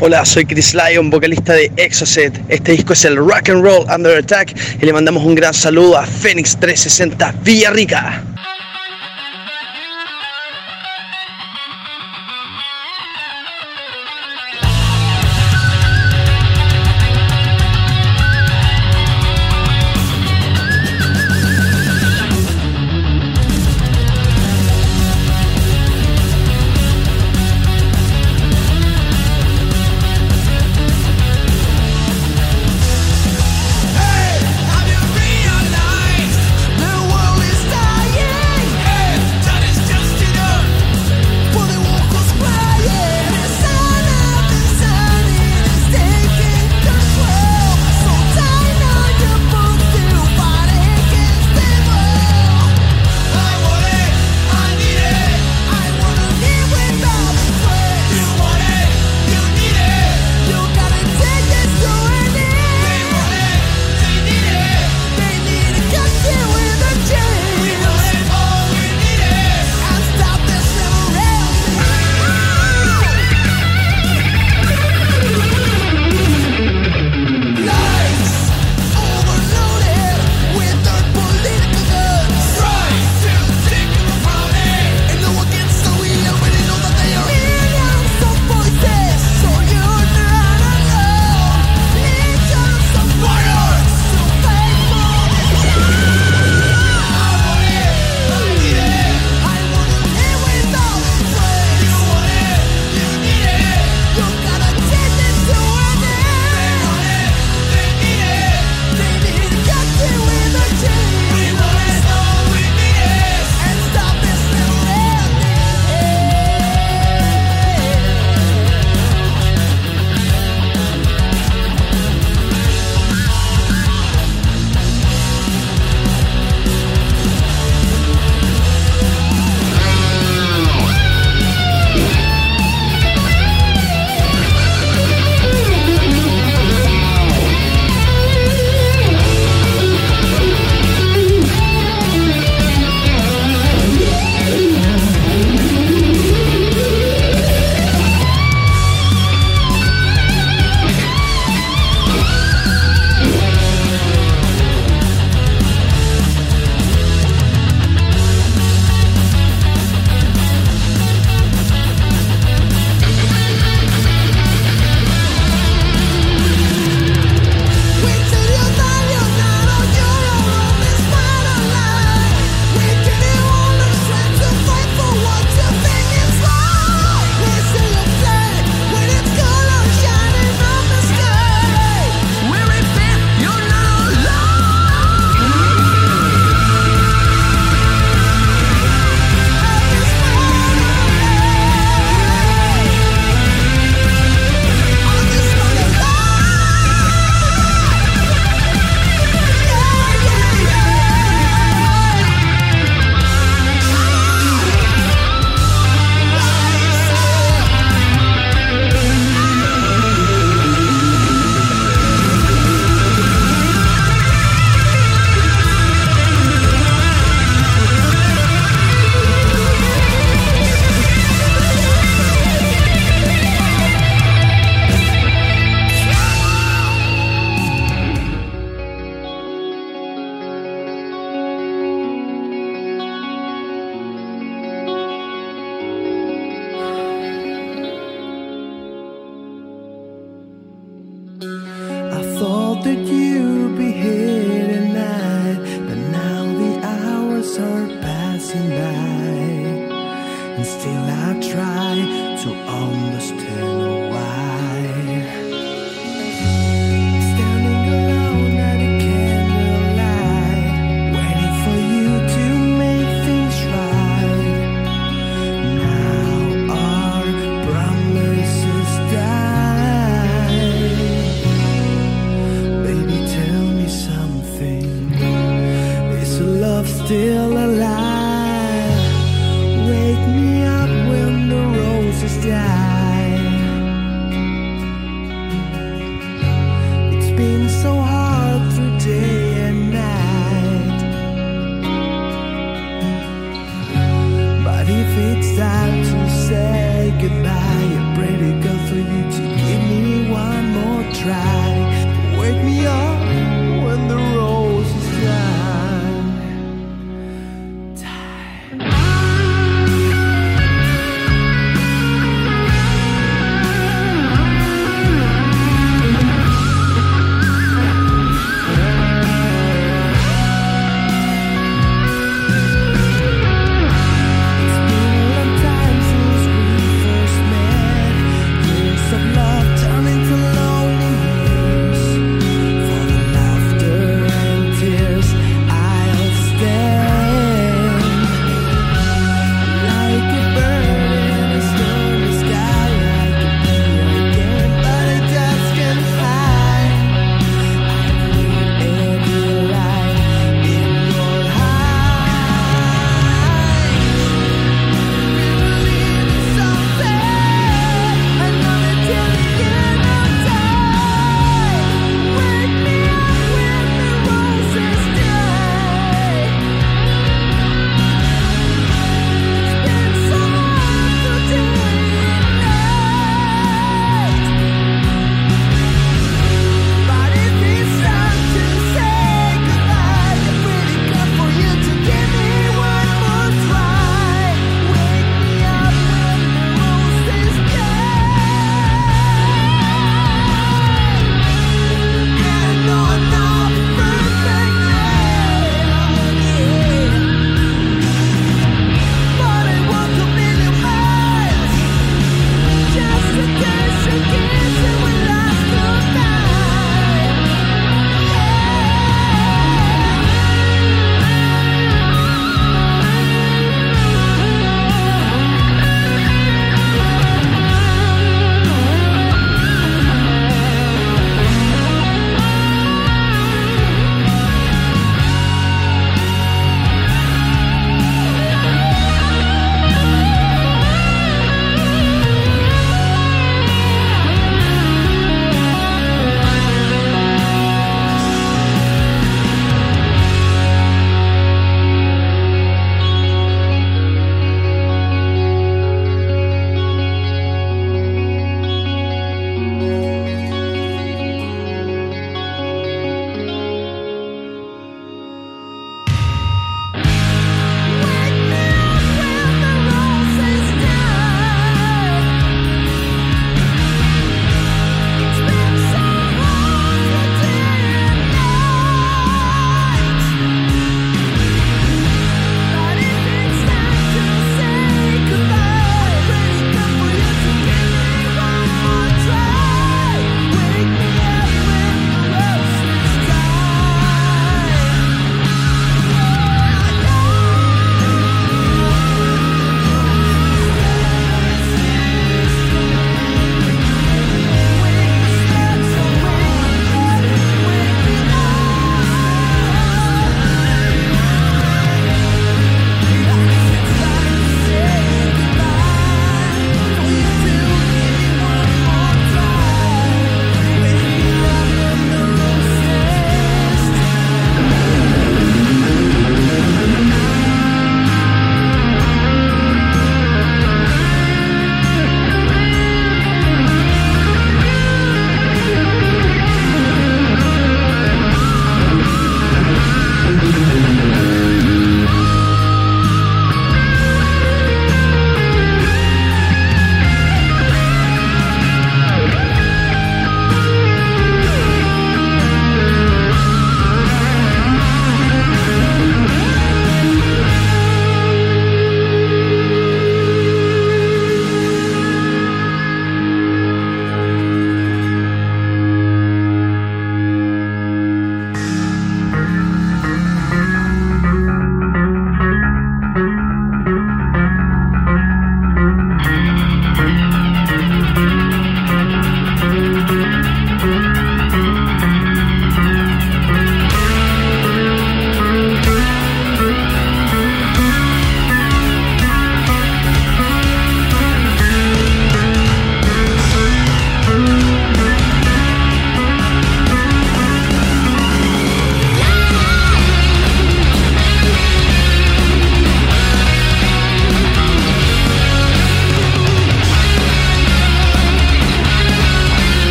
Hola, soy Chris Lyon, vocalista de Exocet. Este disco es el Rock and Roll Under Attack y le mandamos un gran saludo a Phoenix 360 Villarrica.